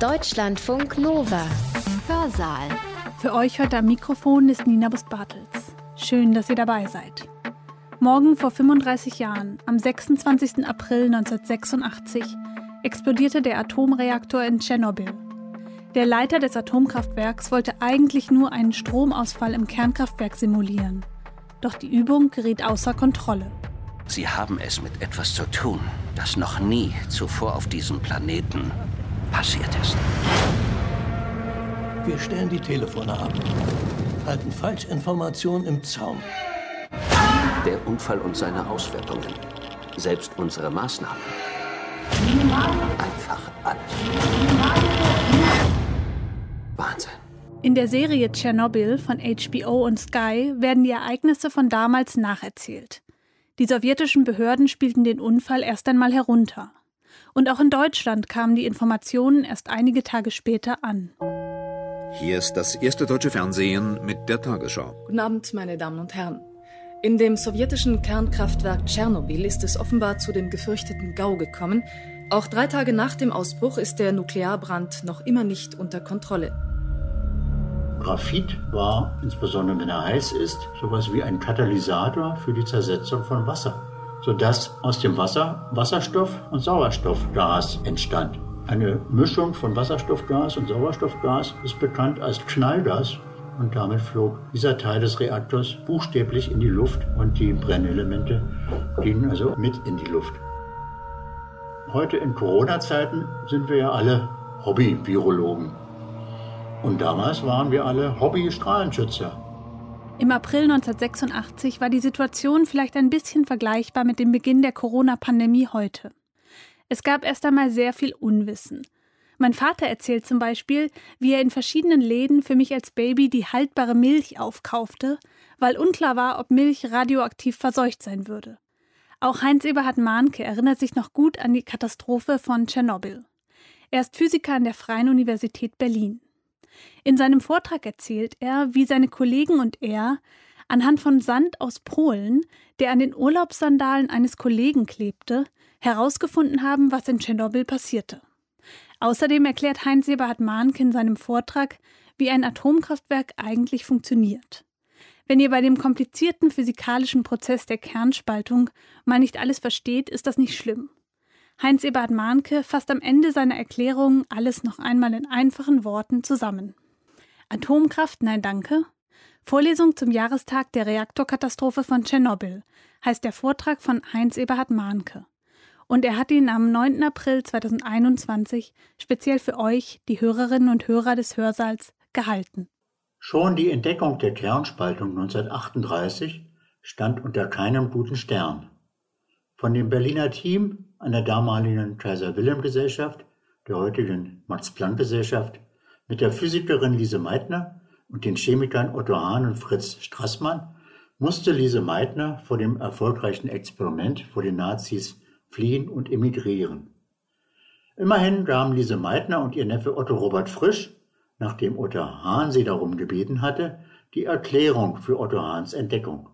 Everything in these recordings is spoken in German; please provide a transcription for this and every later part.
Deutschlandfunk Nova. Hörsaal. Für euch heute am Mikrofon ist Nina Bus-Bartels. Schön, dass ihr dabei seid. Morgen vor 35 Jahren, am 26. April 1986, explodierte der Atomreaktor in Tschernobyl. Der Leiter des Atomkraftwerks wollte eigentlich nur einen Stromausfall im Kernkraftwerk simulieren. Doch die Übung geriet außer Kontrolle. Sie haben es mit etwas zu tun, das noch nie zuvor auf diesem Planeten passiert ist. Wir stellen die Telefone ab, halten Falschinformationen im Zaum. Der Unfall und seine Auswirkungen, selbst unsere Maßnahmen. Einfach alles. Wahnsinn. In der Serie Tschernobyl von HBO und Sky werden die Ereignisse von damals nacherzählt. Die sowjetischen Behörden spielten den Unfall erst einmal herunter. Und auch in Deutschland kamen die Informationen erst einige Tage später an. Hier ist das erste deutsche Fernsehen mit der Tagesschau. Guten Abend, meine Damen und Herren. In dem sowjetischen Kernkraftwerk Tschernobyl ist es offenbar zu dem gefürchteten Gau gekommen. Auch drei Tage nach dem Ausbruch ist der Nuklearbrand noch immer nicht unter Kontrolle. Graphit war, insbesondere wenn er heiß ist, sowas wie ein Katalysator für die Zersetzung von Wasser, sodass aus dem Wasser Wasserstoff und Sauerstoffgas entstand. Eine Mischung von Wasserstoffgas und Sauerstoffgas ist bekannt als Knallgas und damit flog dieser Teil des Reaktors buchstäblich in die Luft und die Brennelemente gingen also mit in die Luft. Heute in Corona-Zeiten sind wir ja alle Hobby-Virologen. Und damals waren wir alle Hobby-Strahlenschützer. Im April 1986 war die Situation vielleicht ein bisschen vergleichbar mit dem Beginn der Corona-Pandemie heute. Es gab erst einmal sehr viel Unwissen. Mein Vater erzählt zum Beispiel, wie er in verschiedenen Läden für mich als Baby die haltbare Milch aufkaufte, weil unklar war, ob Milch radioaktiv verseucht sein würde. Auch Heinz Eberhard Mahnke erinnert sich noch gut an die Katastrophe von Tschernobyl. Er ist Physiker an der Freien Universität Berlin. In seinem Vortrag erzählt er, wie seine Kollegen und er anhand von Sand aus Polen, der an den Urlaubssandalen eines Kollegen klebte, herausgefunden haben, was in Tschernobyl passierte. Außerdem erklärt Heinz Eberhard Mahnke in seinem Vortrag, wie ein Atomkraftwerk eigentlich funktioniert. Wenn ihr bei dem komplizierten physikalischen Prozess der Kernspaltung mal nicht alles versteht, ist das nicht schlimm. Heinz Eberhard Mahnke fasst am Ende seiner Erklärung alles noch einmal in einfachen Worten zusammen. Atomkraft, nein danke. Vorlesung zum Jahrestag der Reaktorkatastrophe von Tschernobyl heißt der Vortrag von Heinz Eberhard Mahnke. Und er hat ihn am 9. April 2021 speziell für euch, die Hörerinnen und Hörer des Hörsaals, gehalten. Schon die Entdeckung der Kernspaltung 1938 stand unter keinem guten Stern. Von dem Berliner Team an der damaligen Kaiser-Wilhelm-Gesellschaft, der heutigen Max-Planck-Gesellschaft, mit der Physikerin Lise Meitner und den Chemikern Otto Hahn und Fritz Strassmann musste Lise Meitner vor dem erfolgreichen Experiment vor den Nazis fliehen und emigrieren. Immerhin gaben Lise Meitner und ihr Neffe Otto Robert Frisch, nachdem Otto Hahn sie darum gebeten hatte, die Erklärung für Otto Hahns Entdeckung.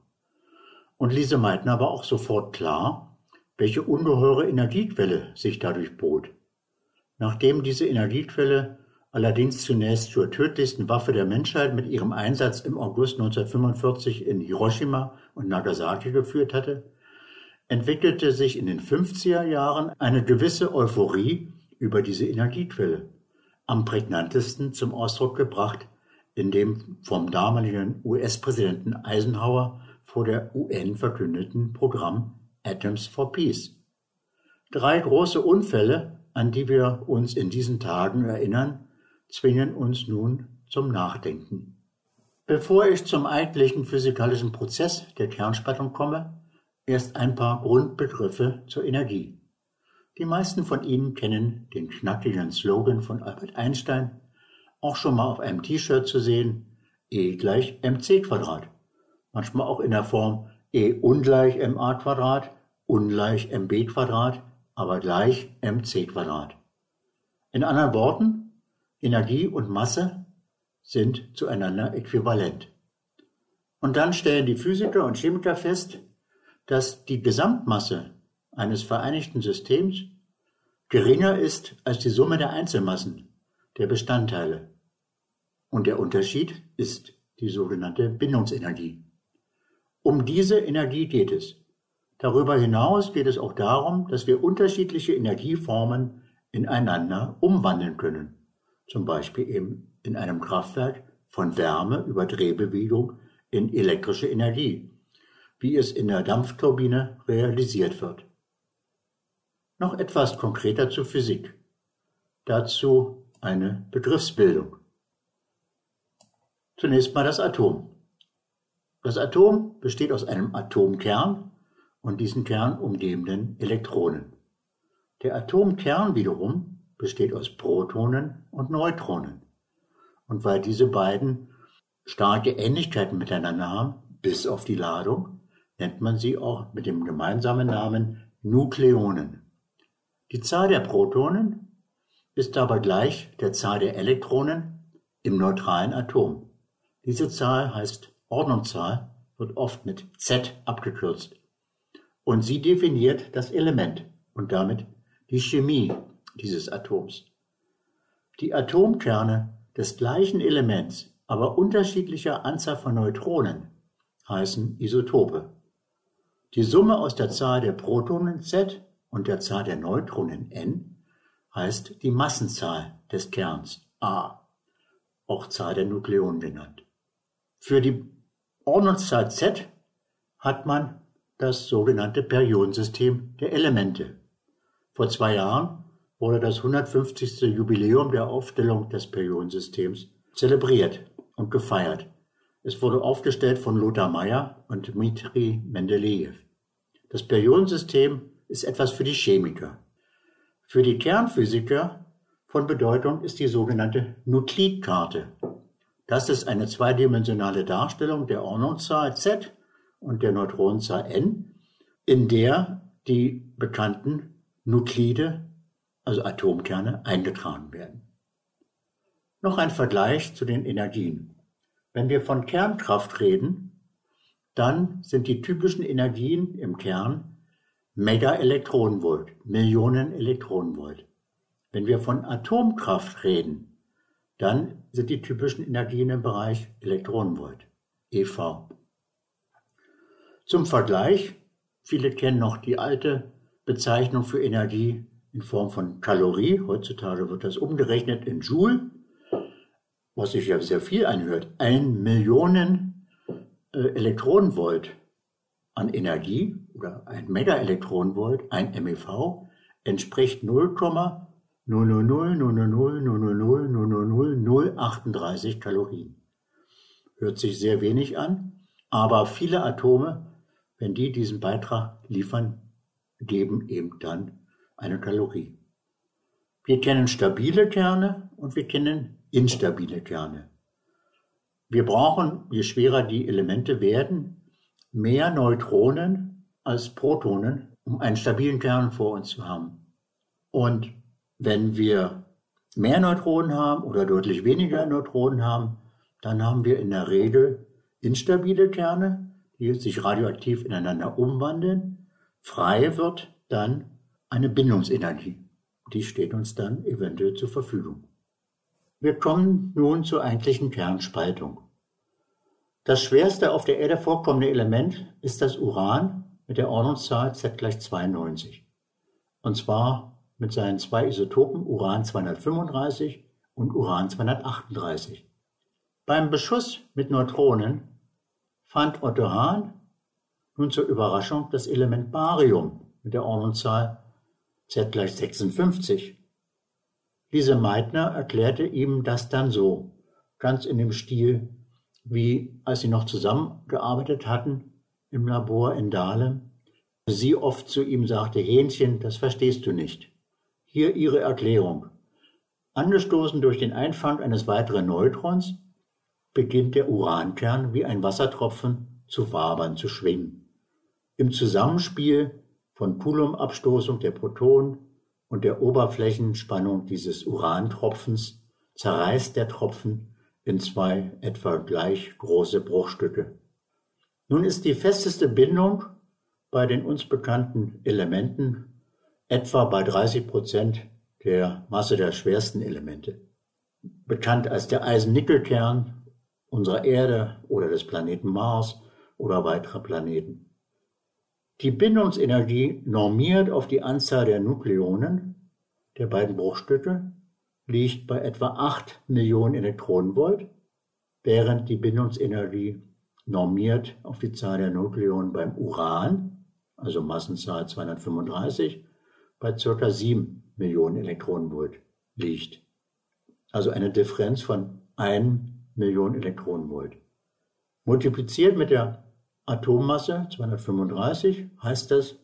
Und Lise Meitner war auch sofort klar, welche ungeheure Energiequelle sich dadurch bot. Nachdem diese Energiequelle allerdings zunächst zur tödlichsten Waffe der Menschheit mit ihrem Einsatz im August 1945 in Hiroshima und Nagasaki geführt hatte, entwickelte sich in den 50er Jahren eine gewisse Euphorie über diese Energiequelle, am prägnantesten zum Ausdruck gebracht in dem vom damaligen US-Präsidenten Eisenhower vor der UN verkündeten Programm Atoms for Peace. Drei große Unfälle, an die wir uns in diesen Tagen erinnern, zwingen uns nun zum Nachdenken. Bevor ich zum eigentlichen physikalischen Prozess der Kernspaltung komme, erst ein paar Grundbegriffe zur Energie. Die meisten von Ihnen kennen den knackigen Slogan von Albert Einstein, auch schon mal auf einem T-Shirt zu sehen, E gleich mc Quadrat. Manchmal auch in der Form E ungleich ma Quadrat, ungleich mb Quadrat, aber gleich mc Quadrat. In anderen Worten, Energie und Masse sind zueinander äquivalent. Und dann stellen die Physiker und Chemiker fest, dass die Gesamtmasse eines vereinigten Systems geringer ist als die Summe der Einzelmassen, der Bestandteile. Und der Unterschied ist die sogenannte Bindungsenergie. Um diese Energie geht es. Darüber hinaus geht es auch darum, dass wir unterschiedliche Energieformen ineinander umwandeln können. Zum Beispiel eben in einem Kraftwerk von Wärme über Drehbewegung in elektrische Energie, wie es in der Dampfturbine realisiert wird. Noch etwas konkreter zur Physik. Dazu eine Begriffsbildung. Zunächst mal das Atom. Das Atom besteht aus einem Atomkern und diesen Kern umgebenden Elektronen. Der Atomkern wiederum besteht aus Protonen und Neutronen. Und weil diese beiden starke Ähnlichkeiten miteinander haben, bis auf die Ladung, nennt man sie auch mit dem gemeinsamen Namen Nukleonen. Die Zahl der Protonen ist dabei gleich der Zahl der Elektronen im neutralen Atom. Diese Zahl heißt Ordnungszahl, wird oft mit Z abgekürzt. Und sie definiert das Element und damit die Chemie dieses Atoms. Die Atomkerne des gleichen Elements, aber unterschiedlicher Anzahl von Neutronen, heißen Isotope. Die Summe aus der Zahl der Protonen Z und der Zahl der Neutronen n heißt die Massenzahl des Kerns A, auch Zahl der Nukleonen genannt. Für die Ordnungszahl Z hat man das sogenannte Periodensystem der Elemente. Vor zwei Jahren wurde das 150. Jubiläum der Aufstellung des Periodensystems zelebriert und gefeiert. Es wurde aufgestellt von Lothar Meyer und Dmitri Mendeleev. Das Periodensystem ist etwas für die Chemiker. Für die Kernphysiker von Bedeutung ist die sogenannte Nuklidkarte. Das ist eine zweidimensionale Darstellung der Ordnungszahl Z und der Neutronenzahl n, in der die bekannten Nuklide, also Atomkerne, eingetragen werden. Noch ein Vergleich zu den Energien. Wenn wir von Kernkraft reden, dann sind die typischen Energien im Kern Megaelektronenvolt, Millionen Elektronenvolt. Wenn wir von Atomkraft reden, dann sind die typischen Energien im Bereich Elektronenvolt, EV. Zum Vergleich, viele kennen noch die alte Bezeichnung für Energie in Form von Kalorie. Heutzutage wird das umgerechnet in Joule, was sich ja sehr viel anhört. Ein Millionen äh, Elektronenvolt an Energie oder ein Megaelektronenvolt, ein MeV, entspricht 0,00000000038 Kalorien. Hört sich sehr wenig an, aber viele Atome, wenn die diesen Beitrag liefern, geben eben dann eine Kalorie. Wir kennen stabile Kerne und wir kennen instabile Kerne. Wir brauchen, je schwerer die Elemente werden, mehr Neutronen als Protonen, um einen stabilen Kern vor uns zu haben. Und wenn wir mehr Neutronen haben oder deutlich weniger Neutronen haben, dann haben wir in der Regel instabile Kerne, die sich radioaktiv ineinander umwandeln. Frei wird dann eine Bindungsenergie. Die steht uns dann eventuell zur Verfügung. Wir kommen nun zur eigentlichen Kernspaltung. Das schwerste auf der Erde vorkommende Element ist das Uran mit der Ordnungszahl Z gleich 92. Und zwar mit seinen zwei Isotopen Uran 235 und Uran 238. Beim Beschuss mit Neutronen fand Otto Hahn nun zur Überraschung das Element Barium mit der Ordnungszahl Z gleich 56. Lise Meitner erklärte ihm das dann so, ganz in dem Stil wie als sie noch zusammengearbeitet hatten im Labor in Dahlem, sie oft zu ihm sagte, Hähnchen, das verstehst du nicht. Hier ihre Erklärung. Angestoßen durch den Einfang eines weiteren Neutrons beginnt der Urankern wie ein Wassertropfen zu wabern, zu schwingen. Im Zusammenspiel von Coulombabstoßung der Protonen und der Oberflächenspannung dieses Urantropfens zerreißt der Tropfen in zwei etwa gleich große Bruchstücke. Nun ist die festeste Bindung bei den uns bekannten Elementen etwa bei 30 Prozent der Masse der schwersten Elemente. bekannt als der Eisen-Nickel-Kern unserer Erde oder des Planeten Mars oder weiterer Planeten. Die Bindungsenergie normiert auf die Anzahl der Nukleonen der beiden Bruchstücke liegt bei etwa 8 Millionen Elektronenvolt, während die Bindungsenergie normiert auf die Zahl der Nukleonen beim Uran, also Massenzahl 235, bei ca. 7 Millionen Elektronenvolt liegt. Also eine Differenz von 1 Million Elektronenvolt. Multipliziert mit der Atommasse 235 heißt das,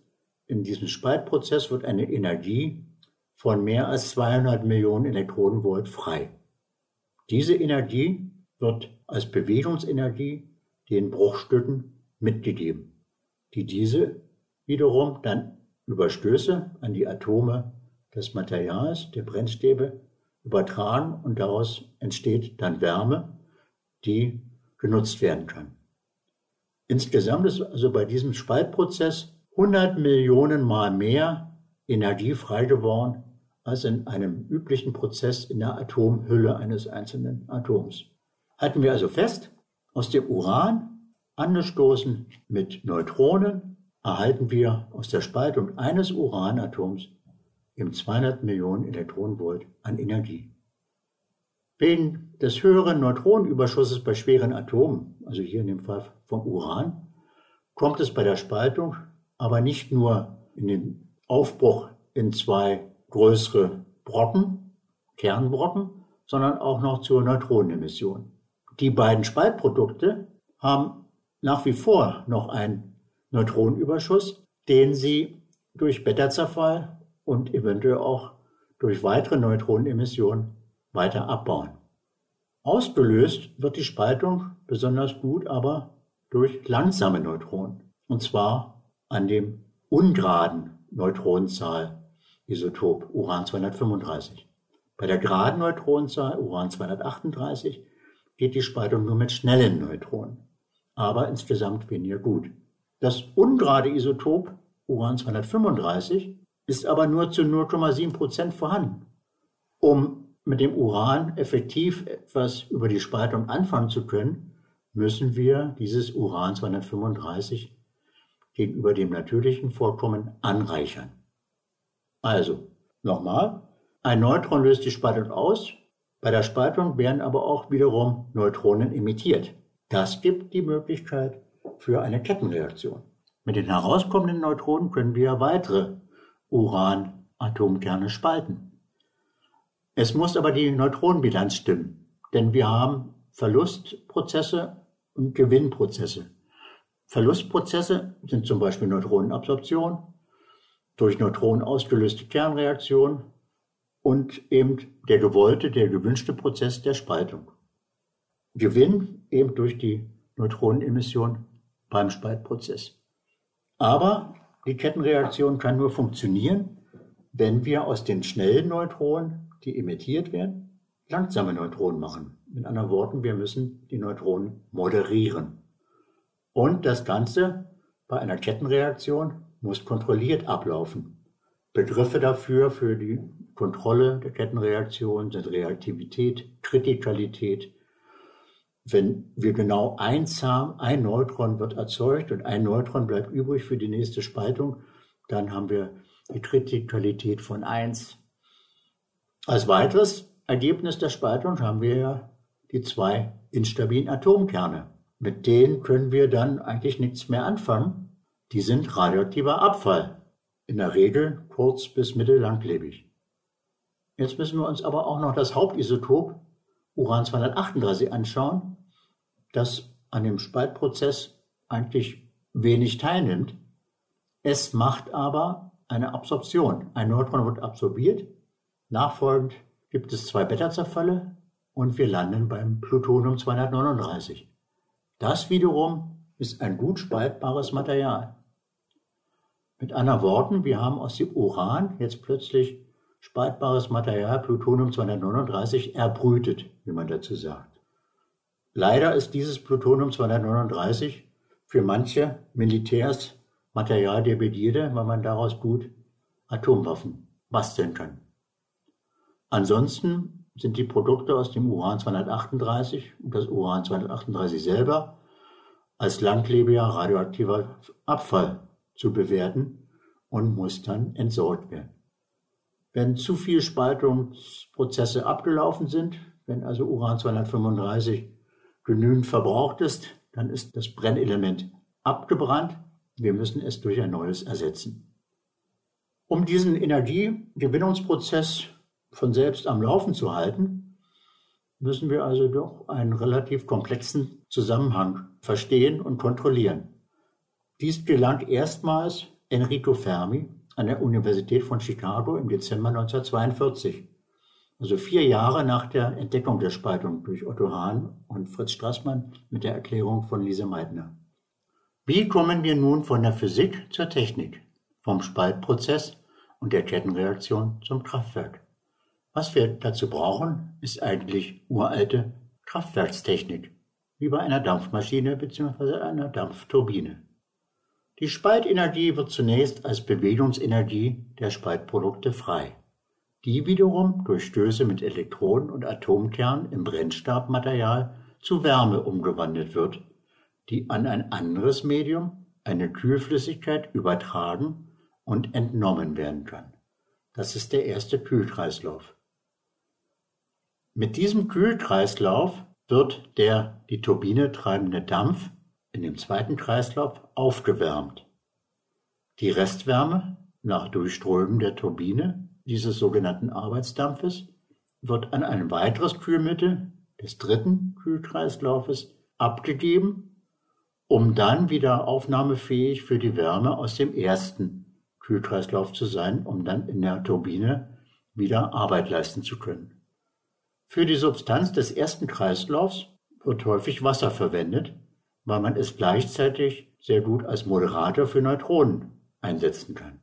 in diesem Spaltprozess wird eine Energie von mehr als 200 Millionen Elektronenvolt frei. Diese Energie wird als Bewegungsenergie den Bruchstücken mitgegeben, die diese wiederum dann über Stöße an die Atome des Materials, der Brennstäbe, übertragen und daraus entsteht dann Wärme, die genutzt werden kann. Insgesamt ist also bei diesem Spaltprozess 100 Millionen Mal mehr Energie frei geworden als in einem üblichen Prozess in der Atomhülle eines einzelnen Atoms. Halten wir also fest, aus dem Uran, angestoßen mit Neutronen, erhalten wir aus der Spaltung eines Uranatoms im 200 Millionen Elektronenvolt an Energie. Wegen des höheren Neutronenüberschusses bei schweren Atomen, also hier in dem Fall vom Uran, kommt es bei der Spaltung aber nicht nur in den Aufbruch in zwei größere Brocken, Kernbrocken, sondern auch noch zur Neutronenemission. Die beiden Spaltprodukte haben nach wie vor noch einen Neutronenüberschuss, den sie durch Beta-Zerfall und eventuell auch durch weitere Neutronenemissionen weiter abbauen. Ausgelöst wird die Spaltung besonders gut aber durch langsame Neutronen, und zwar an dem ungeraden Neutronenzahl Isotop Uran-235. Bei der geraden Neutronenzahl Uran-238 geht die Spaltung nur mit schnellen Neutronen, aber insgesamt weniger gut. Das ungerade Isotop Uran-235 ist aber nur zu 0,7 Prozent vorhanden. Um mit dem Uran effektiv etwas über die Spaltung anfangen zu können, müssen wir dieses Uran-235 gegenüber dem natürlichen Vorkommen anreichern. Also, nochmal, ein Neutron löst die Spaltung aus, bei der Spaltung werden aber auch wiederum Neutronen emittiert. Das gibt die Möglichkeit für eine Kettenreaktion. Mit den herauskommenden Neutronen können wir weitere Uran-Atomkerne spalten. Es muss aber die Neutronenbilanz stimmen, denn wir haben Verlustprozesse und Gewinnprozesse. Verlustprozesse sind zum Beispiel Neutronenabsorption, durch Neutronen ausgelöste Kernreaktion und eben der gewollte, der gewünschte Prozess der Spaltung. Gewinn eben durch die Neutronenemission beim Spaltprozess. Aber die Kettenreaktion kann nur funktionieren, wenn wir aus den schnellen Neutronen die emittiert werden, langsame Neutronen machen. Mit anderen Worten, wir müssen die Neutronen moderieren. Und das Ganze bei einer Kettenreaktion muss kontrolliert ablaufen. Begriffe dafür für die Kontrolle der Kettenreaktion sind Reaktivität, Kritikalität. Wenn wir genau eins haben, ein Neutron wird erzeugt und ein Neutron bleibt übrig für die nächste Spaltung, dann haben wir die Kritikalität von eins als weiteres Ergebnis der Spaltung haben wir ja die zwei instabilen Atomkerne. Mit denen können wir dann eigentlich nichts mehr anfangen. Die sind radioaktiver Abfall. In der Regel kurz bis mittellanglebig. Jetzt müssen wir uns aber auch noch das Hauptisotop Uran-238 anschauen, das an dem Spaltprozess eigentlich wenig teilnimmt. Es macht aber eine Absorption. Ein Neutron wird absorbiert Nachfolgend gibt es zwei Beta-Zerfälle und wir landen beim Plutonium-239. Das wiederum ist ein gut spaltbares Material. Mit anderen Worten, wir haben aus dem Uran jetzt plötzlich spaltbares Material Plutonium-239 erbrütet, wie man dazu sagt. Leider ist dieses Plutonium-239 für manche Militärs Material der Begierde, weil man daraus gut Atomwaffen basteln kann. Ansonsten sind die Produkte aus dem Uran-238 und das Uran-238 selber als langlebiger radioaktiver Abfall zu bewerten und muss dann entsorgt werden. Wenn zu viele Spaltungsprozesse abgelaufen sind, wenn also Uran-235 genügend verbraucht ist, dann ist das Brennelement abgebrannt. Wir müssen es durch ein neues ersetzen. Um diesen Energiegewinnungsprozess von selbst am Laufen zu halten, müssen wir also doch einen relativ komplexen Zusammenhang verstehen und kontrollieren. Dies gelang erstmals Enrico Fermi an der Universität von Chicago im Dezember 1942, also vier Jahre nach der Entdeckung der Spaltung durch Otto Hahn und Fritz Strassmann mit der Erklärung von Lise Meitner. Wie kommen wir nun von der Physik zur Technik, vom Spaltprozess und der Kettenreaktion zum Kraftwerk? Was wir dazu brauchen, ist eigentlich uralte Kraftwerkstechnik, wie bei einer Dampfmaschine bzw. einer Dampfturbine. Die Spaltenergie wird zunächst als Bewegungsenergie der Spaltprodukte frei, die wiederum durch Stöße mit Elektroden und Atomkernen im Brennstabmaterial zu Wärme umgewandelt wird, die an ein anderes Medium, eine Kühlflüssigkeit, übertragen und entnommen werden kann. Das ist der erste Kühlkreislauf. Mit diesem Kühlkreislauf wird der die Turbine treibende Dampf in dem zweiten Kreislauf aufgewärmt. Die Restwärme nach Durchströmen der Turbine dieses sogenannten Arbeitsdampfes wird an ein weiteres Kühlmittel des dritten Kühlkreislaufes abgegeben, um dann wieder aufnahmefähig für die Wärme aus dem ersten Kühlkreislauf zu sein, um dann in der Turbine wieder Arbeit leisten zu können. Für die Substanz des ersten Kreislaufs wird häufig Wasser verwendet, weil man es gleichzeitig sehr gut als Moderator für Neutronen einsetzen kann.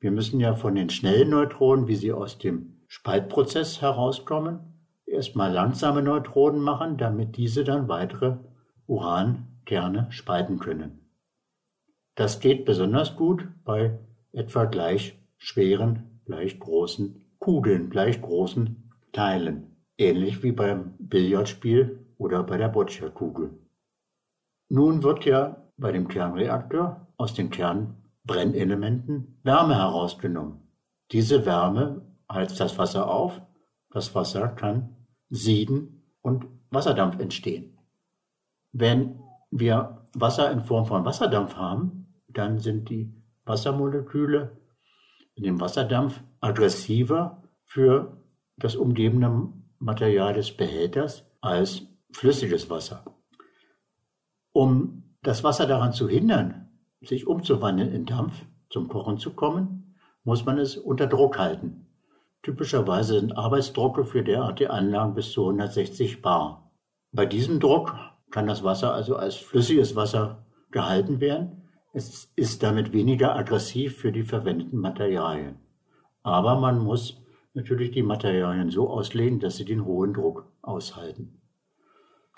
Wir müssen ja von den schnellen Neutronen, wie sie aus dem Spaltprozess herauskommen, erstmal langsame Neutronen machen, damit diese dann weitere Urankerne spalten können. Das geht besonders gut bei etwa gleich schweren, gleich großen Kugeln, gleich großen Teilen, ähnlich wie beim Billardspiel oder bei der Boccia-Kugel. Nun wird ja bei dem Kernreaktor aus den Kernbrennelementen Wärme herausgenommen. Diese Wärme heizt das Wasser auf. Das Wasser kann sieden und Wasserdampf entstehen. Wenn wir Wasser in Form von Wasserdampf haben, dann sind die Wassermoleküle in dem Wasserdampf aggressiver für das umgebende Material des Behälters als flüssiges Wasser. Um das Wasser daran zu hindern, sich umzuwandeln in Dampf, zum Kochen zu kommen, muss man es unter Druck halten. Typischerweise sind Arbeitsdrucke für derartige Anlagen bis zu 160 bar. Bei diesem Druck kann das Wasser also als flüssiges Wasser gehalten werden. Es ist damit weniger aggressiv für die verwendeten Materialien. Aber man muss natürlich die Materialien so auslegen, dass sie den hohen Druck aushalten.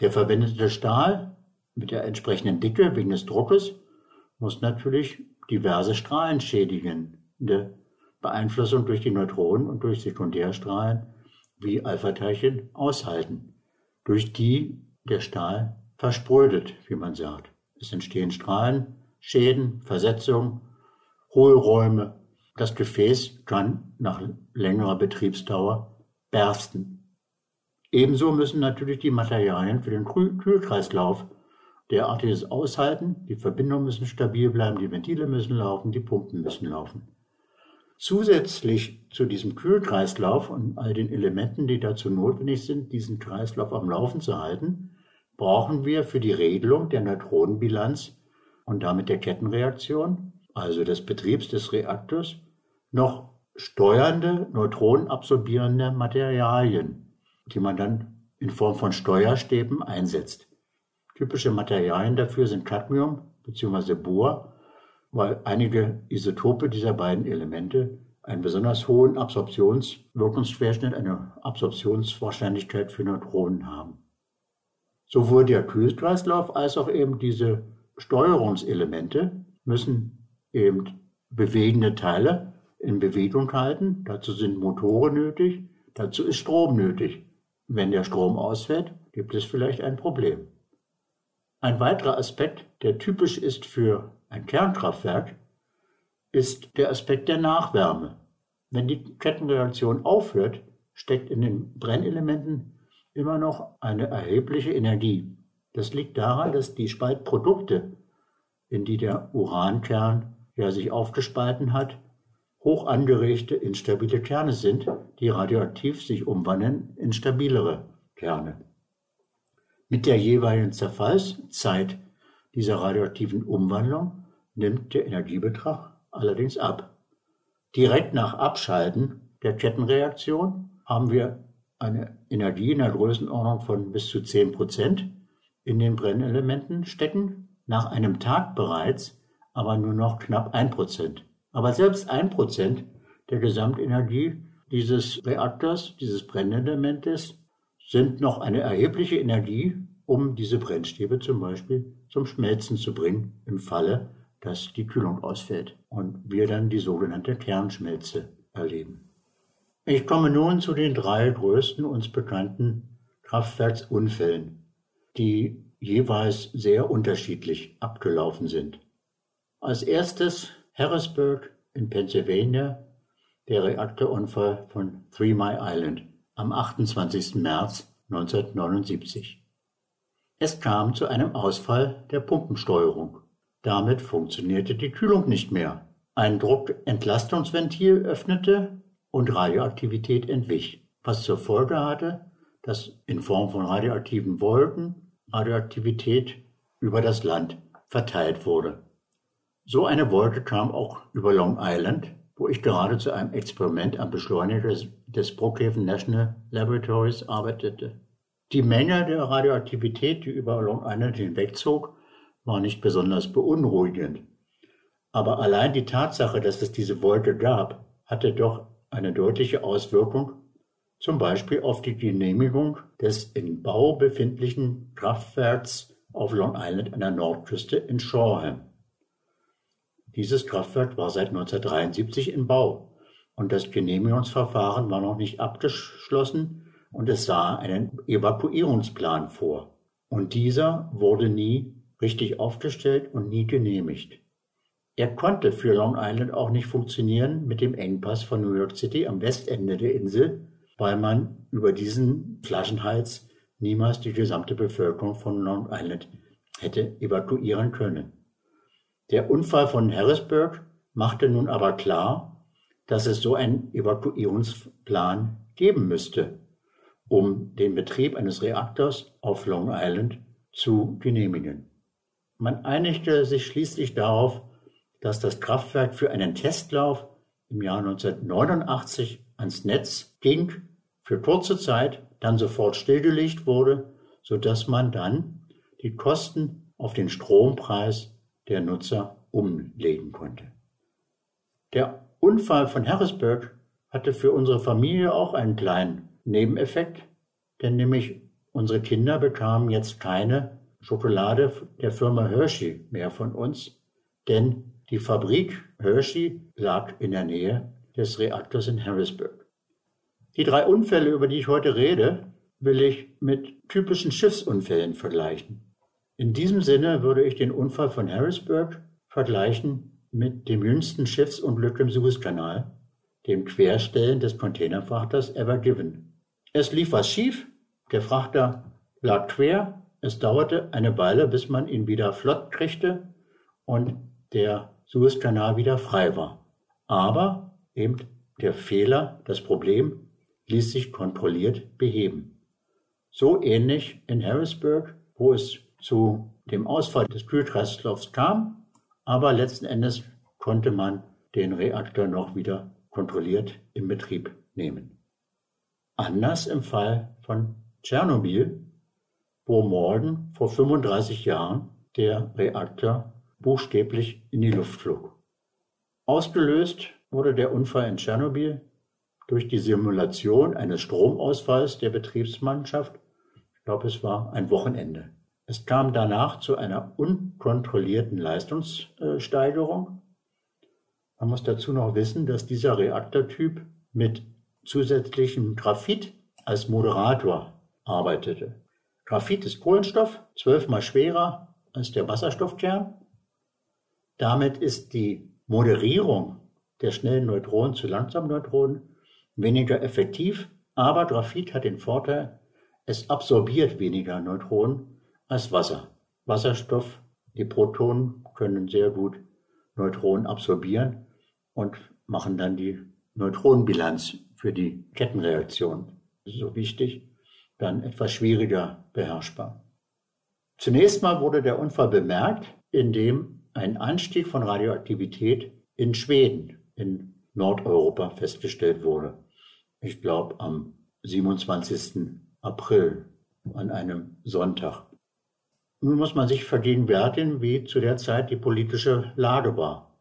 Der verwendete Stahl mit der entsprechenden Dicke wegen des Druckes muss natürlich diverse Strahlen schädigen. Eine Beeinflussung durch die Neutronen und durch Sekundärstrahlen wie Alpha-Teilchen aushalten, durch die der Stahl versprödet, wie man sagt. Es entstehen Strahlen, Schäden, Versetzungen, Hohlräume. Das Gefäß kann nach längerer Betriebsdauer bersten. Ebenso müssen natürlich die Materialien für den Kühlkreislauf derartiges aushalten. Die Verbindungen müssen stabil bleiben, die Ventile müssen laufen, die Pumpen müssen laufen. Zusätzlich zu diesem Kühlkreislauf und all den Elementen, die dazu notwendig sind, diesen Kreislauf am Laufen zu halten, brauchen wir für die Regelung der Neutronenbilanz und damit der Kettenreaktion, also des Betriebs des Reaktors, noch steuernde, neutronenabsorbierende Materialien, die man dann in Form von Steuerstäben einsetzt. Typische Materialien dafür sind Cadmium bzw. Bohr, weil einige Isotope dieser beiden Elemente einen besonders hohen Absorptionswirkungsquerschnitt, eine Absorptionswahrscheinlichkeit für Neutronen haben. Sowohl der Kühlkreislauf als auch eben diese Steuerungselemente müssen eben bewegende Teile in Bewegung halten. Dazu sind Motoren nötig, Dazu ist Strom nötig. Wenn der Strom ausfällt, gibt es vielleicht ein Problem. Ein weiterer Aspekt, der typisch ist für ein Kernkraftwerk, ist der Aspekt der Nachwärme. Wenn die Kettenreaktion aufhört, steckt in den Brennelementen immer noch eine erhebliche Energie. Das liegt daran, dass die Spaltprodukte, in die der Urankern ja sich aufgespalten hat, hoch angeregte, instabile Kerne sind, die radioaktiv sich umwandeln in stabilere Kerne. Mit der jeweiligen Zerfallszeit dieser radioaktiven Umwandlung nimmt der Energiebetrag allerdings ab. Direkt nach Abschalten der Kettenreaktion haben wir eine Energie in der Größenordnung von bis zu 10 Prozent in den Brennelementen stecken, nach einem Tag bereits aber nur noch knapp 1 Prozent. Aber selbst 1 Prozent der Gesamtenergie dieses Reaktors, dieses Brennelementes, sind noch eine erhebliche Energie, um diese Brennstäbe zum Beispiel zum Schmelzen zu bringen, im Falle, dass die Kühlung ausfällt und wir dann die sogenannte Kernschmelze erleben. Ich komme nun zu den drei größten uns bekannten Kraftwerksunfällen, die jeweils sehr unterschiedlich abgelaufen sind. Als erstes Harrisburg in Pennsylvania, der Reaktorunfall von Three Mile Island am 28. März 1979. Es kam zu einem Ausfall der Pumpensteuerung. Damit funktionierte die Kühlung nicht mehr. Ein Druckentlastungsventil öffnete und Radioaktivität entwich, was zur Folge hatte, dass in Form von radioaktiven Wolken Radioaktivität über das Land verteilt wurde. So eine Wolke kam auch über Long Island, wo ich gerade zu einem Experiment am Beschleuniger des, Brookhaven National Laboratories arbeitete. Die Menge der Radioaktivität, die über Long Island hinwegzog, war nicht besonders beunruhigend. Aber allein die Tatsache, dass es diese Wolke gab, hatte doch eine deutliche Auswirkung, zum Beispiel auf die Genehmigung des in Bau befindlichen Kraftwerks auf Long Island an der Nordküste in Shoreham. Dieses Kraftwerk war seit 1973 in Bau und das Genehmigungsverfahren war noch nicht abgeschlossen und es sah einen Evakuierungsplan vor. Und dieser wurde nie richtig aufgestellt und nie genehmigt. Er konnte für Long Island auch nicht funktionieren mit dem Engpass von New York City am Westende der Insel, weil man über diesen Flaschenhals niemals die gesamte Bevölkerung von Long Island hätte evakuieren können. Der Unfall von Harrisburg machte nun aber klar, dass es so einen Evakuierungsplan geben müsste, um den Betrieb eines Reaktors auf Long Island zu genehmigen. Man einigte sich schließlich darauf, dass das Kraftwerk für einen Testlauf im Jahr 1989 ans Netz ging, für kurze Zeit, dann sofort stillgelegt wurde, so dass man dann die Kosten auf den Strompreis der Nutzer umlegen konnte. Der Unfall von Harrisburg hatte für unsere Familie auch einen kleinen Nebeneffekt, denn nämlich unsere Kinder bekamen jetzt keine Schokolade der Firma Hershey mehr von uns, denn die Fabrik Hershey lag in der Nähe des Reaktors in Harrisburg. Die drei Unfälle, über die ich heute rede, will ich mit typischen Schiffsunfällen vergleichen. In diesem Sinne würde ich den Unfall von Harrisburg vergleichen mit dem jüngsten Schiffsunglück im Suezkanal, dem Querstellen des Containerfrachters Ever Given. Es lief was schief, der Frachter lag quer, es dauerte eine Weile, bis man ihn wieder flott kriegte und der Suezkanal wieder frei war. Aber eben der Fehler, das Problem, ließ sich kontrolliert beheben. So ähnlich in Harrisburg, wo es zu dem Ausfall des Kühlkreislaufs kam, aber letzten Endes konnte man den Reaktor noch wieder kontrolliert in Betrieb nehmen. Anders im Fall von Tschernobyl, wo morgen vor 35 Jahren der Reaktor buchstäblich in die Luft flog. Ausgelöst wurde der Unfall in Tschernobyl durch die Simulation eines Stromausfalls der Betriebsmannschaft. Ich glaube, es war ein Wochenende. Es kam danach zu einer unkontrollierten Leistungssteigerung. Man muss dazu noch wissen, dass dieser Reaktortyp mit zusätzlichem Graphit als Moderator arbeitete. Graphit ist Kohlenstoff, zwölfmal schwerer als der Wasserstoffkern. Damit ist die Moderierung der schnellen Neutronen zu langsamen Neutronen weniger effektiv, aber Graphit hat den Vorteil, es absorbiert weniger Neutronen als Wasser. Wasserstoff, die Protonen können sehr gut Neutronen absorbieren und machen dann die Neutronenbilanz für die Kettenreaktion. So wichtig dann etwas schwieriger beherrschbar. Zunächst mal wurde der Unfall bemerkt, indem ein Anstieg von Radioaktivität in Schweden, in Nordeuropa festgestellt wurde. Ich glaube am 27. April an einem Sonntag. Nun muss man sich vergegenwärtigen, wie zu der Zeit die politische Lage war.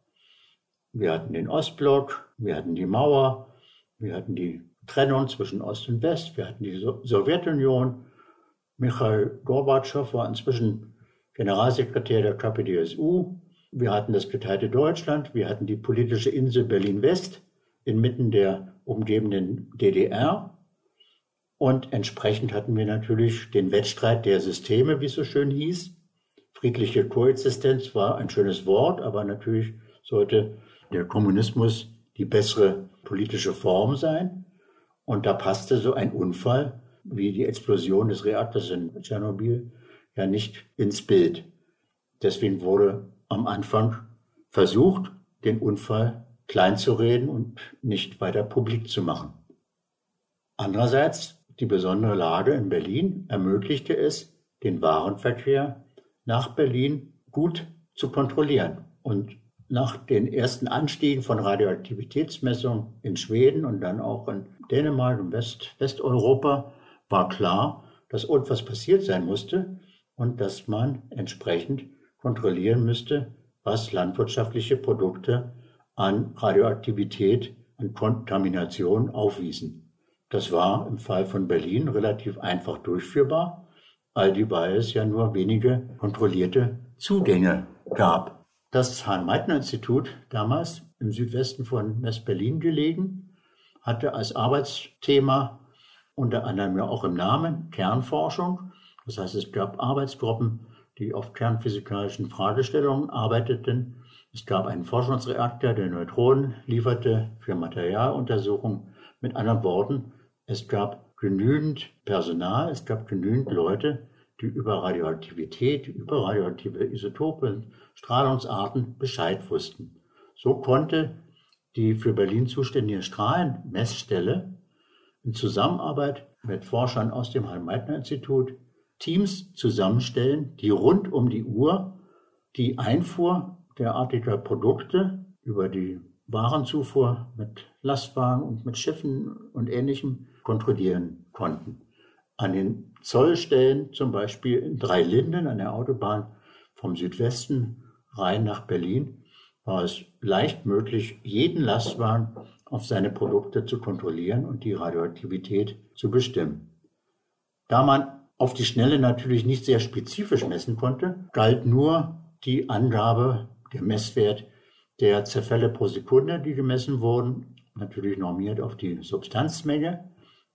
Wir hatten den Ostblock, wir hatten die Mauer, wir hatten die Trennung zwischen Ost und West. Wir hatten die Sowjetunion. Michail Gorbatschow war inzwischen Generalsekretär der KPDSU. Wir hatten das geteilte Deutschland. Wir hatten die politische Insel Berlin-West inmitten der umgebenden DDR. Und entsprechend hatten wir natürlich den Wettstreit der Systeme, wie es so schön hieß. Friedliche Koexistenz war ein schönes Wort, aber natürlich sollte der Kommunismus die bessere politische Form sein. Und da passte so ein Unfall wie die Explosion des Reaktors in Tschernobyl ja nicht ins Bild. Deswegen wurde am Anfang versucht, den Unfall klein zu reden und nicht weiter publik zu machen. Andererseits, die besondere Lage in Berlin ermöglichte es, den Warenverkehr nach Berlin gut zu kontrollieren und nach den ersten Anstiegen von Radioaktivitätsmessungen in Schweden und dann auch in Dänemark und West, Westeuropa war klar, dass irgendwas passiert sein musste und dass man entsprechend kontrollieren müsste, was landwirtschaftliche Produkte an Radioaktivität und Kontamination aufwiesen. Das war im Fall von Berlin relativ einfach durchführbar, dieweil es ja nur wenige kontrollierte Zugänge gab. Das Hahn-Meitner-Institut, damals im Südwesten von West-Berlin gelegen, hatte als Arbeitsthema unter anderem ja auch im Namen Kernforschung. Das heißt, es gab Arbeitsgruppen, die auf kernphysikalischen Fragestellungen arbeiteten. Es gab einen Forschungsreaktor, der Neutronen lieferte für Materialuntersuchungen. Mit anderen Worten, es gab genügend Personal, es gab genügend Leute, die über Radioaktivität, über radioaktive Isotope, Strahlungsarten Bescheid wussten. So konnte die für Berlin zuständige Strahlenmessstelle in Zusammenarbeit mit Forschern aus dem Heinz-Meitner-Institut Teams zusammenstellen, die rund um die Uhr die Einfuhr derartiger Produkte über die Warenzufuhr mit Lastwagen und mit Schiffen und Ähnlichem kontrollieren konnten. An den Zollstellen, zum Beispiel in Dreilinden an der Autobahn vom Südwesten rein nach Berlin, war es leicht möglich, jeden Lastwagen auf seine Produkte zu kontrollieren und die Radioaktivität zu bestimmen. Da man auf die Schnelle natürlich nicht sehr spezifisch messen konnte, galt nur die Angabe, der Messwert der Zerfälle pro Sekunde, die gemessen wurden, natürlich normiert auf die Substanzmenge.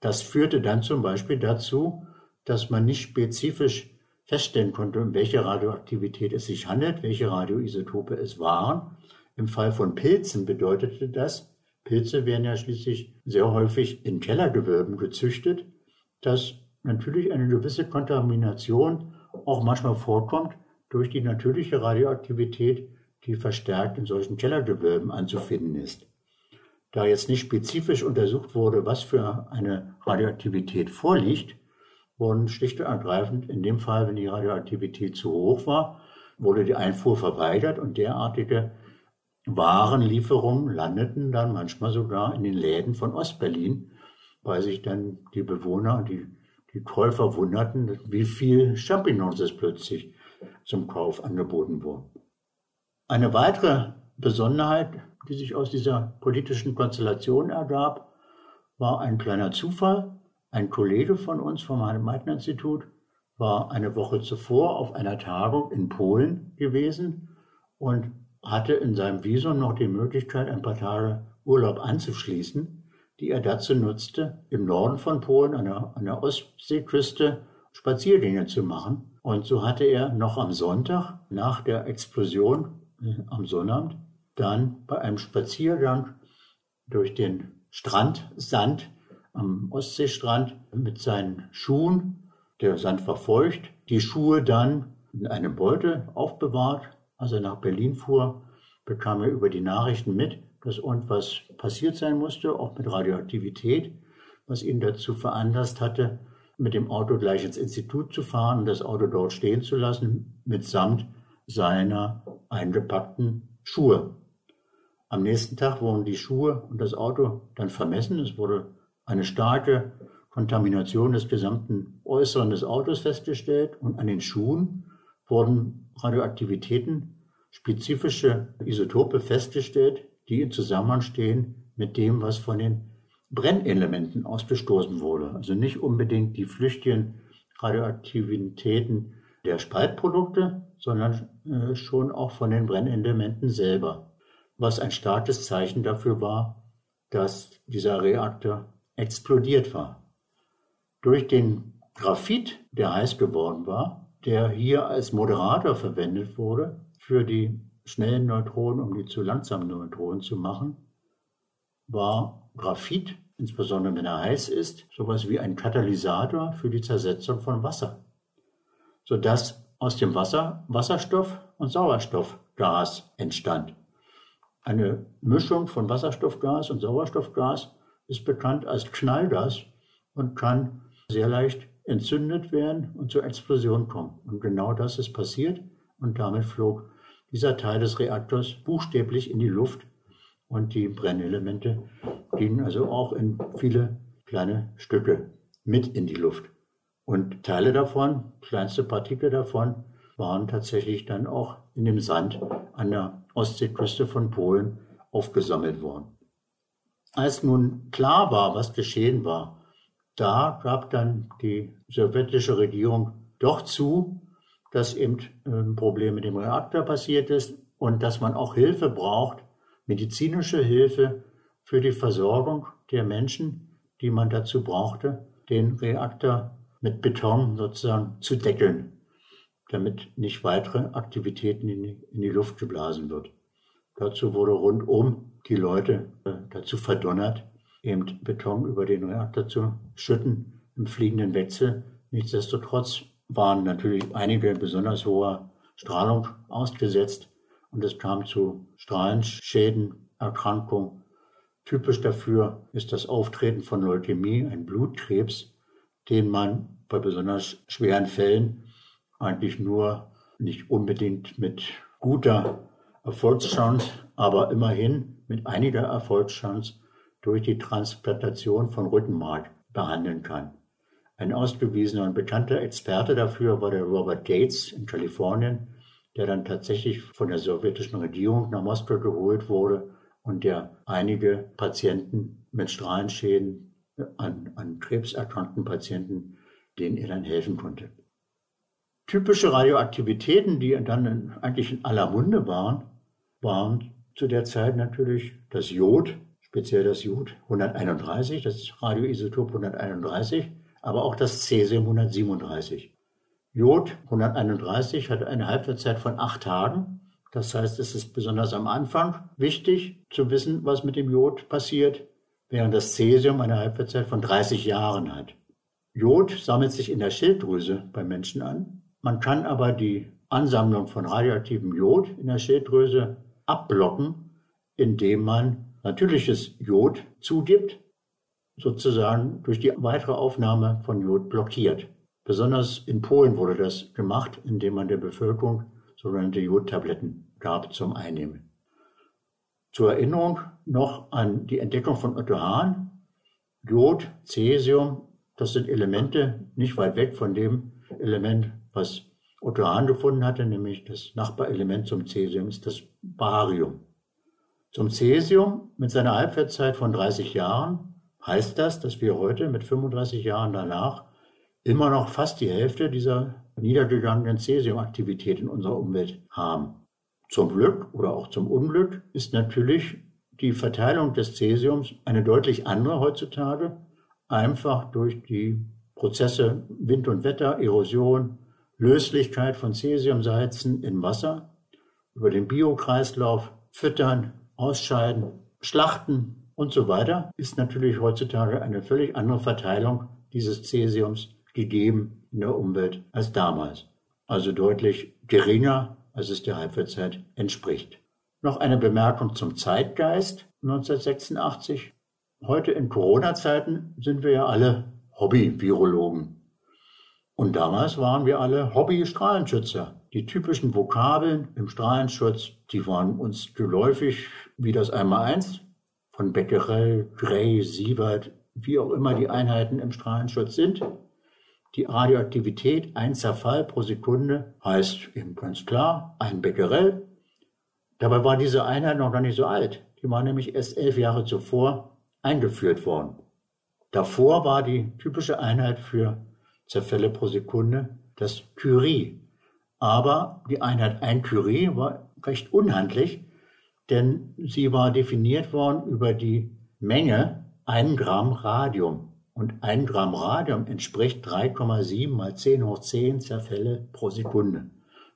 Das führte dann zum Beispiel dazu, dass man nicht spezifisch feststellen konnte, um welche Radioaktivität es sich handelt, welche Radioisotope es waren. Im Fall von Pilzen bedeutete das, Pilze werden ja schließlich sehr häufig in Kellergewölben gezüchtet, dass natürlich eine gewisse Kontamination auch manchmal vorkommt durch die natürliche Radioaktivität, die verstärkt in solchen Kellergewölben anzufinden ist. Da jetzt nicht spezifisch untersucht wurde, was für eine Radioaktivität vorliegt, wurden schlicht und ergreifend in dem Fall, wenn die Radioaktivität zu hoch war, wurde die Einfuhr verweigert und derartige Warenlieferungen landeten dann manchmal sogar in den Läden von Ostberlin, weil sich dann die Bewohner die, die Käufer wunderten, wie viel Champignons es plötzlich zum Kauf angeboten wurden. Eine weitere Besonderheit die sich aus dieser politischen Konstellation ergab, war ein kleiner Zufall. Ein Kollege von uns vom Meitner-Institut war eine Woche zuvor auf einer Tagung in Polen gewesen und hatte in seinem Visum noch die Möglichkeit, ein paar Tage Urlaub anzuschließen. die er dazu nutzte, im Norden von Polen an der, an der Ostseeküste Spaziergänge zu machen. Und so hatte er noch am Sonntag nach der Explosion äh, am Sonnabend dann bei einem Spaziergang durch den Strand, Sand am Ostseestrand mit seinen Schuhen, der Sand war feucht, die Schuhe dann in einem Beutel aufbewahrt. Als er nach Berlin fuhr, bekam er über die Nachrichten mit, dass irgendwas passiert sein musste, auch mit Radioaktivität, was ihn dazu veranlasst hatte, mit dem Auto gleich ins Institut zu fahren und das Auto dort stehen zu lassen, mitsamt seiner eingepackten Schuhe. Am nächsten Tag wurden die Schuhe und das Auto dann vermessen. Es wurde eine starke Kontamination des gesamten Äußeren des Autos festgestellt und an den Schuhen wurden Radioaktivitäten, spezifische Isotope festgestellt, die in Zusammenhang stehen mit dem, was von den Brennelementen ausgestoßen wurde. Also nicht unbedingt die flüchtigen Radioaktivitäten der Spaltprodukte, sondern äh, schon auch von den Brennelementen selber, was ein starkes Zeichen dafür war, dass dieser Reaktor explodiert war. Durch den Graphit, der heiß geworden war, der hier als Moderator verwendet wurde für die schnellen Neutronen, um die zu langsamen Neutronen zu machen, war Graphit, insbesondere wenn er heiß ist, sowas wie ein Katalysator für die Zersetzung von Wasser, sodass aus dem Wasser Wasserstoff und Sauerstoffgas entstand. Eine Mischung von Wasserstoffgas und Sauerstoffgas ist bekannt als Knallgas und kann sehr leicht entzündet werden und zur Explosion kommen. Und genau das ist passiert und damit flog dieser Teil des Reaktors buchstäblich in die Luft und die Brennelemente gingen also auch in viele kleine Stücke mit in die Luft. Und Teile davon, kleinste Partikel davon, waren tatsächlich dann auch in dem Sand an der Ostseeküste von Polen aufgesammelt worden. Als nun klar war, was geschehen war, da gab dann die sowjetische Regierung doch zu, dass eben ein ähm, Problem mit dem Reaktor passiert ist und dass man auch Hilfe braucht, medizinische Hilfe für die Versorgung der Menschen, die man dazu brauchte, den Reaktor mit Beton sozusagen zu deckeln, damit nicht weitere Aktivitäten in die, Luft geblasen wird. Dazu wurde rundum die Leute äh, dazu verdonnert, eben Beton über den Reaktor zu schütten im fliegenden Wechsel. Nichtsdestotrotz waren natürlich einige besonders hoher Strahlung ausgesetzt und es kam zu Strahlenschäden, Erkrankungen. Typisch dafür ist das Auftreten von Leukämie, ein Blutkrebs, den man bei besonders schweren Fällen eigentlich nur nicht unbedingt mit guter Erfolgschance, aber immerhin mit einiger Erfolgschance durch die Transplantation von Rückenmark behandeln kann. Ein ausgewiesener und bekannter Experte dafür war der Robert Gates in Kalifornien, der dann tatsächlich von der sowjetischen Regierung nach Moskau geholt wurde und der einige Patienten mit Strahlenschäden an, an krebserkrankten Patienten, denen er dann helfen konnte. Typische Radioaktivitäten, die dann in, eigentlich in aller Munde waren, waren zu der Zeit natürlich das Jod, speziell das Jod 131, das Radioisotop 131, aber auch das Cäsium 137. Jod 131 hat eine Halbwertszeit von acht Tagen. Das heißt, es ist besonders am Anfang wichtig zu wissen, was mit dem Jod passiert, während das Cäsium eine Halbwertszeit von 30 Jahren hat. Jod sammelt sich in der Schilddrüse beim Menschen an. Man kann aber die Ansammlung von radioaktivem Jod in der Schilddrüse abblocken, indem man natürliches Jod zugibt sozusagen durch die weitere Aufnahme von Jod blockiert. Besonders in Polen wurde das gemacht, indem man der Bevölkerung sogenannte Jodtabletten gab zum Einnehmen. Zur Erinnerung noch an die Entdeckung von Otto Hahn. Jod, Cäsium, das sind Elemente nicht weit weg von dem Element, was Otto Hahn gefunden hatte, nämlich das Nachbarelement zum Cäsium ist das Barium. Zum Cäsium mit seiner Halbwertszeit von 30 Jahren heißt das, dass wir heute mit 35 Jahren danach immer noch fast die Hälfte dieser niedergegangenen Cäsiumaktivität in unserer Umwelt haben. Zum Glück oder auch zum Unglück ist natürlich die Verteilung des Cäsiums eine deutlich andere heutzutage, einfach durch die Prozesse Wind und Wetter, Erosion, Löslichkeit von Cäsiumsalzen in Wasser, über den Biokreislauf, Füttern, Ausscheiden, Schlachten und so weiter, ist natürlich heutzutage eine völlig andere Verteilung dieses Cäsiums gegeben in der Umwelt als damals. Also deutlich geringer, als es der Halbwertszeit entspricht. Noch eine Bemerkung zum Zeitgeist 1986. Heute in Corona-Zeiten sind wir ja alle Hobby-Virologen. Und damals waren wir alle Hobby-Strahlenschützer. Die typischen Vokabeln im Strahlenschutz, die waren uns geläufig wie das Einmaleins von Becquerel, Gray, Siebert, wie auch immer die Einheiten im Strahlenschutz sind. Die Radioaktivität, ein Zerfall pro Sekunde, heißt eben ganz klar ein Becquerel. Dabei war diese Einheit noch gar nicht so alt. Die war nämlich erst elf Jahre zuvor eingeführt worden. Davor war die typische Einheit für Zerfälle pro Sekunde das Curie. Aber die Einheit 1 Curie war recht unhandlich, denn sie war definiert worden über die Menge 1 Gramm Radium. Und 1 Gramm Radium entspricht 3,7 mal 10 hoch 10 Zerfälle pro Sekunde.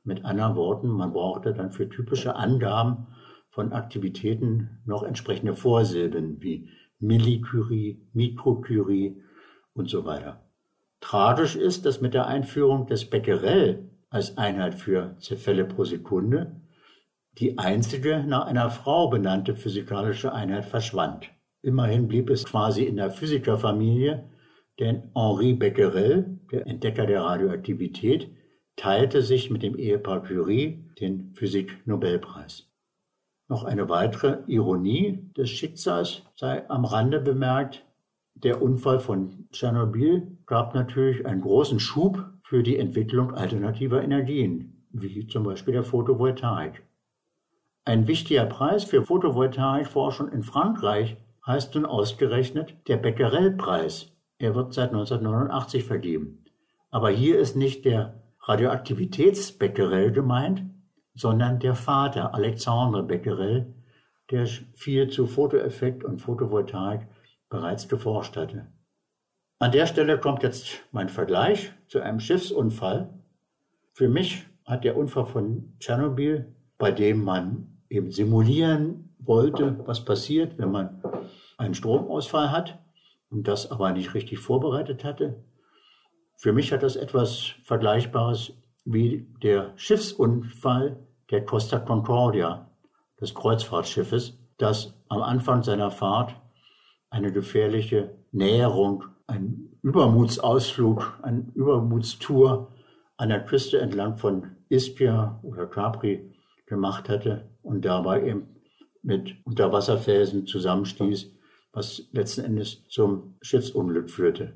Mit anderen Worten, man brauchte dann für typische Angaben von Aktivitäten noch entsprechende Vorsilben wie Millicurie, Mikrocurie und so weiter. Tragisch ist, dass mit der Einführung des Becquerel als Einheit für Zerfälle pro Sekunde die einzige nach einer Frau benannte physikalische Einheit verschwand. Immerhin blieb es quasi in der Physikerfamilie, denn Henri Becquerel, der Entdecker der Radioaktivität, teilte sich mit dem Ehepaar Curie den Physik-Nobelpreis. Noch eine weitere Ironie des Schicksals sei am Rande bemerkt. Der Unfall von Tschernobyl gab natürlich einen großen Schub für die Entwicklung alternativer Energien, wie zum Beispiel der Photovoltaik. Ein wichtiger Preis für Photovoltaikforschung in Frankreich heißt nun ausgerechnet der Becquerel-Preis. Er wird seit 1989 vergeben. Aber hier ist nicht der Radioaktivitätsbecquerel gemeint, sondern der Vater Alexandre Becquerel, der viel zu Fotoeffekt und Photovoltaik bereits geforscht hatte. An der Stelle kommt jetzt mein Vergleich zu einem Schiffsunfall. Für mich hat der Unfall von Tschernobyl, bei dem man eben simulieren wollte, was passiert, wenn man einen Stromausfall hat und das aber nicht richtig vorbereitet hatte. Für mich hat das etwas Vergleichbares wie der Schiffsunfall der Costa Concordia, des Kreuzfahrtschiffes, das am Anfang seiner Fahrt eine gefährliche Näherung, ein Übermutsausflug, eine Übermutstour an der Küste entlang von Ispia oder Capri gemacht hatte und dabei eben mit Unterwasserfelsen zusammenstieß, was letzten Endes zum Schiffsunglück führte.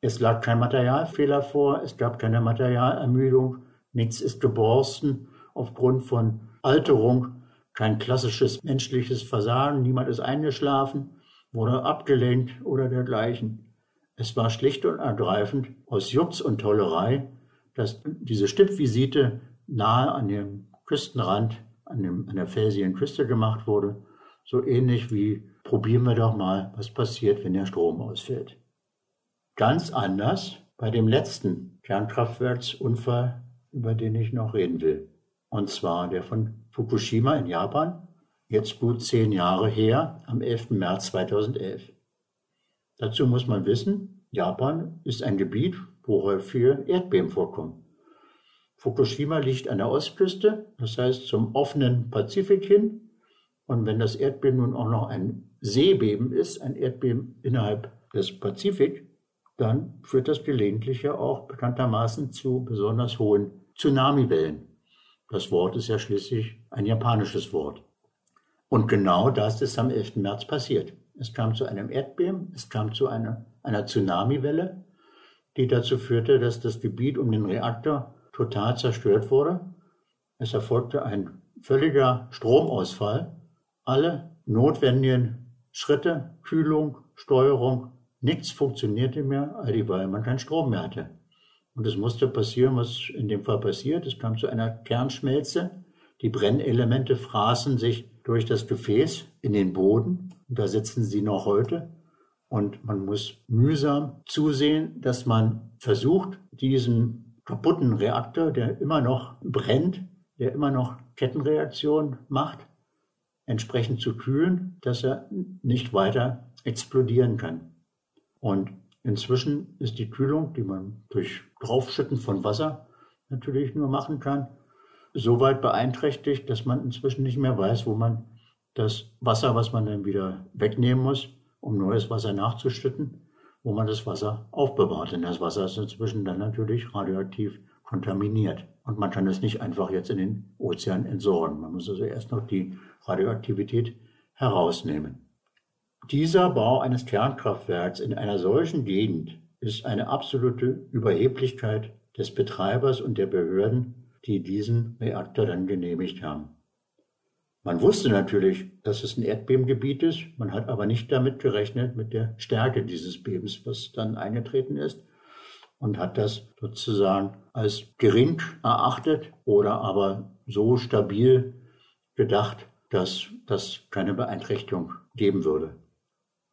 Es lag kein Materialfehler vor, es gab keine Materialermüdung, nichts ist geborsten aufgrund von Alterung, kein klassisches menschliches Versagen, niemand ist eingeschlafen, wurde abgelenkt oder dergleichen. Es war schlicht und ergreifend aus Jux und Tollerei, dass diese Stippvisite nahe an dem Küstenrand, an, dem, an der felsigen Küste gemacht wurde, so ähnlich wie probieren wir doch mal, was passiert, wenn der Strom ausfällt. Ganz anders bei dem letzten Kernkraftwerksunfall, über den ich noch reden will. Und zwar der von Fukushima in Japan, jetzt gut zehn Jahre her, am 11. März 2011. Dazu muss man wissen, Japan ist ein Gebiet, wo häufige Erdbeben vorkommen. Fukushima liegt an der Ostküste, das heißt zum offenen Pazifik hin. Und wenn das Erdbeben nun auch noch ein Seebeben ist, ein Erdbeben innerhalb des Pazifik, dann führt das gelegentlich ja auch bekanntermaßen zu besonders hohen Tsunamiwellen. Das Wort ist ja schließlich ein japanisches Wort. Und genau das ist am 11. März passiert. Es kam zu einem Erdbeben, es kam zu einer, einer Tsunamiwelle, die dazu führte, dass das Gebiet um den Reaktor total zerstört wurde. Es erfolgte ein völliger Stromausfall. Alle notwendigen Schritte, Kühlung, Steuerung, nichts funktionierte mehr, weil man keinen Strom mehr hatte. Und es musste passieren, was in dem Fall passiert. Es kam zu einer Kernschmelze Die Brennelemente fraßen sich durch das Gefäß in den Boden. Da sitzen sie noch heute. Und man muss mühsam zusehen, dass man versucht, diesen kaputten Reaktor, der immer noch brennt, der immer noch Kettenreaktion macht, entsprechend zu kühlen, dass er nicht weiter explodieren kann. Und inzwischen ist die Kühlung, die man durch Draufschütten von Wasser natürlich nur machen kann, so weit beeinträchtigt, dass man inzwischen nicht mehr weiß, wo man das Wasser, was man dann wieder wegnehmen muss, um neues Wasser nachzuschütten, wo man das Wasser aufbewahrt. Denn das Wasser ist inzwischen dann natürlich radioaktiv kontaminiert. Und man kann es nicht einfach jetzt in den Ozean entsorgen. Man muss also erst noch die Radioaktivität herausnehmen. Dieser Bau eines Kernkraftwerks in einer solchen Gegend ist eine absolute Überheblichkeit des Betreibers und der Behörden, die diesen Reaktor dann genehmigt haben. Man wusste natürlich, dass es ein Erdbebengebiet ist, man hat aber nicht damit gerechnet, mit der Stärke dieses Bebens, was dann eingetreten ist, und hat das sozusagen als gering erachtet oder aber so stabil gedacht, dass das keine Beeinträchtigung geben würde.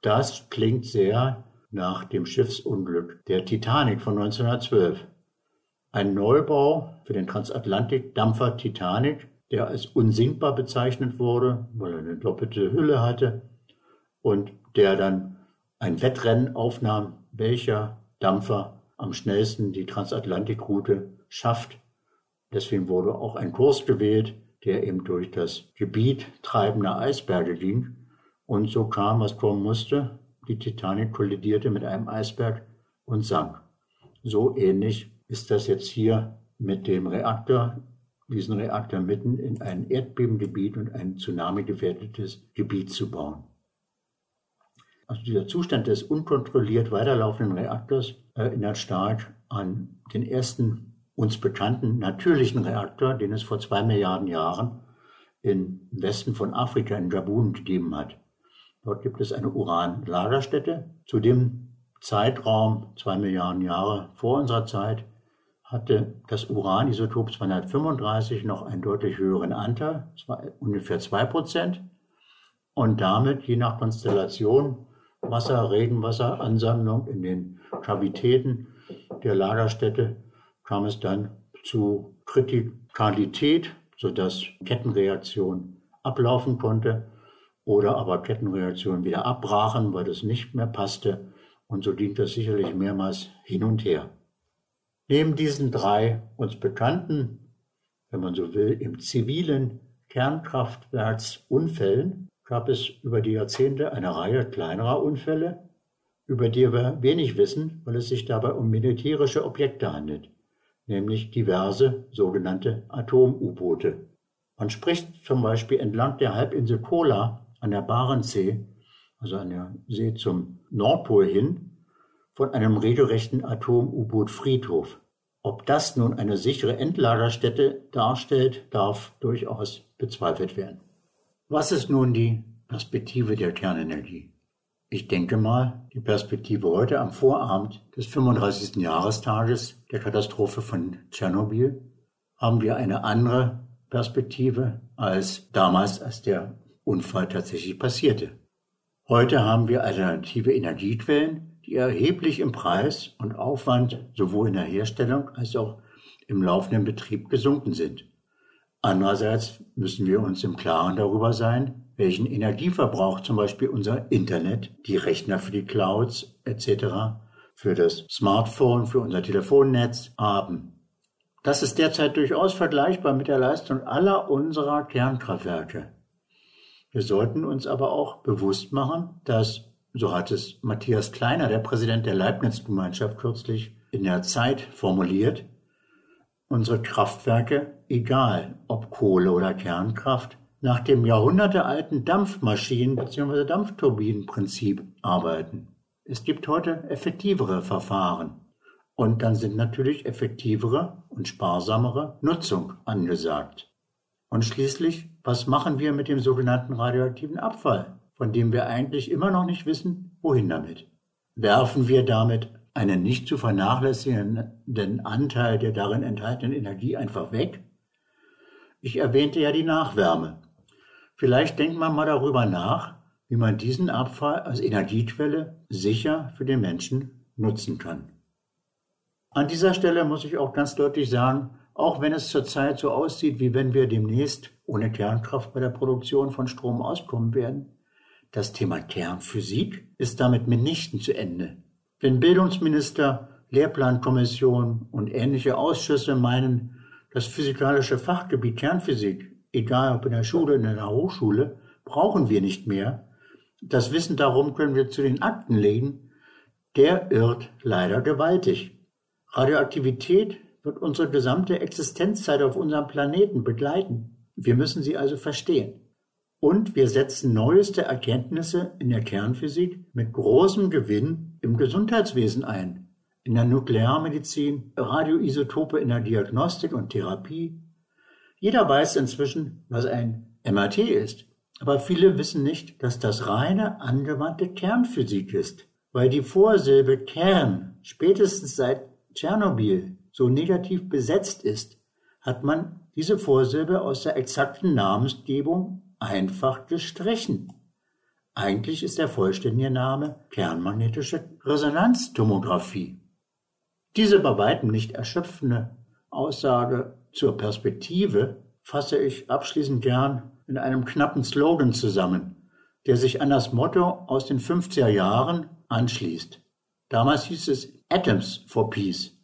Das klingt sehr nach dem Schiffsunglück der Titanic von 1912. Ein Neubau für den Transatlantik-Dampfer Titanic, der als unsinkbar bezeichnet wurde, weil er eine doppelte Hülle hatte und der dann ein Wettrennen aufnahm, welcher Dampfer am schnellsten die Transatlantikroute schafft. Deswegen wurde auch ein Kurs gewählt, der eben durch das Gebiet treibender Eisberge ging. Und so kam, was kommen musste. Die Titanic kollidierte mit einem Eisberg und sank. So ähnlich ist das jetzt hier mit dem Reaktor, diesen Reaktor mitten in ein Erdbebengebiet und ein tsunami-gefährdetes Gebiet zu bauen. Also dieser Zustand des unkontrolliert weiterlaufenden Reaktors erinnert stark an den ersten uns bekannten natürlichen Reaktor, den es vor zwei Milliarden Jahren im Westen von Afrika in Gabun gegeben hat. Dort gibt es eine Uranlagerstätte. Zu dem Zeitraum, zwei Milliarden Jahre vor unserer Zeit, hatte das Uranisotop 235 noch einen deutlich höheren Anteil, ungefähr zwei Prozent. Und damit, je nach Konstellation, Wasser, Regenwasser, Ansammlung in den Kavitäten der Lagerstätte kam es dann zu Kritikalität, sodass Kettenreaktion ablaufen konnte oder aber Kettenreaktionen wieder abbrachen, weil das nicht mehr passte. Und so ging das sicherlich mehrmals hin und her. Neben diesen drei uns bekannten, wenn man so will, im zivilen Kernkraftwerksunfällen gab es über die Jahrzehnte eine Reihe kleinerer Unfälle, über die wir wenig wissen, weil es sich dabei um militärische Objekte handelt nämlich diverse sogenannte Atom-U-Boote. Man spricht zum Beispiel entlang der Halbinsel Kola an der Barentssee, also an der See zum Nordpol hin, von einem regelrechten Atom-U-Boot-Friedhof. Ob das nun eine sichere Endlagerstätte darstellt, darf durchaus bezweifelt werden. Was ist nun die Perspektive der Kernenergie? Ich denke mal, die Perspektive heute am Vorabend des 35. Jahrestages der Katastrophe von Tschernobyl haben wir eine andere Perspektive als damals, als der Unfall tatsächlich passierte. Heute haben wir alternative Energiequellen, die erheblich im Preis und Aufwand sowohl in der Herstellung als auch im laufenden Betrieb gesunken sind. Andererseits müssen wir uns im Klaren darüber sein, welchen Energieverbrauch zum Beispiel unser Internet, die Rechner für die Clouds etc., für das Smartphone, für unser Telefonnetz haben. Das ist derzeit durchaus vergleichbar mit der Leistung aller unserer Kernkraftwerke. Wir sollten uns aber auch bewusst machen, dass, so hat es Matthias Kleiner, der Präsident der Leibniz-Gemeinschaft, kürzlich in der Zeit formuliert, unsere Kraftwerke, egal ob Kohle oder Kernkraft, nach dem jahrhundertealten Dampfmaschinen- bzw. Dampfturbinenprinzip arbeiten. Es gibt heute effektivere Verfahren. Und dann sind natürlich effektivere und sparsamere Nutzung angesagt. Und schließlich, was machen wir mit dem sogenannten radioaktiven Abfall, von dem wir eigentlich immer noch nicht wissen, wohin damit? Werfen wir damit einen nicht zu vernachlässigenden Anteil der darin enthaltenen Energie einfach weg? Ich erwähnte ja die Nachwärme. Vielleicht denkt man mal darüber nach, wie man diesen Abfall als Energiequelle sicher für den Menschen nutzen kann. An dieser Stelle muss ich auch ganz deutlich sagen, auch wenn es zurzeit so aussieht, wie wenn wir demnächst ohne Kernkraft bei der Produktion von Strom auskommen werden, das Thema Kernphysik ist damit mitnichten zu Ende. Wenn Bildungsminister, Lehrplankommission und ähnliche Ausschüsse meinen, das physikalische Fachgebiet Kernphysik, egal ob in der Schule oder in der Hochschule, brauchen wir nicht mehr, das Wissen darum können wir zu den Akten legen, der irrt leider gewaltig. Radioaktivität wird unsere gesamte Existenzzeit auf unserem Planeten begleiten. Wir müssen sie also verstehen. Und wir setzen neueste Erkenntnisse in der Kernphysik mit großem Gewinn im Gesundheitswesen ein. In der Nuklearmedizin, Radioisotope in der Diagnostik und Therapie. Jeder weiß inzwischen, was ein MRT ist. Aber viele wissen nicht, dass das reine angewandte Kernphysik ist, weil die Vorsilbe Kern spätestens seit Tschernobyl so negativ besetzt ist, hat man diese Vorsilbe aus der exakten Namensgebung einfach gestrichen. Eigentlich ist der vollständige Name kernmagnetische Resonanztomographie. Diese bei weitem nicht erschöpfende Aussage zur Perspektive fasse ich abschließend gern in einem knappen Slogan zusammen, der sich an das Motto aus den 50er Jahren anschließt. Damals hieß es Atoms for Peace.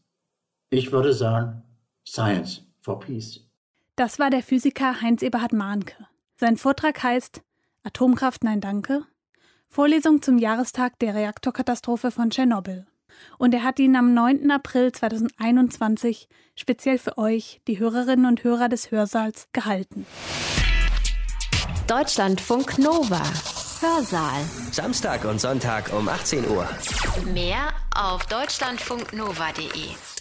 Ich würde sagen Science for Peace. Das war der Physiker Heinz Eberhard Mahnke. Sein Vortrag heißt Atomkraft Nein Danke. Vorlesung zum Jahrestag der Reaktorkatastrophe von Tschernobyl. Und er hat ihn am 9. April 2021 speziell für euch, die Hörerinnen und Hörer des Hörsaals, gehalten. Deutschlandfunk Nova. Hörsaal. Samstag und Sonntag um 18 Uhr. Mehr auf deutschlandfunknova.de.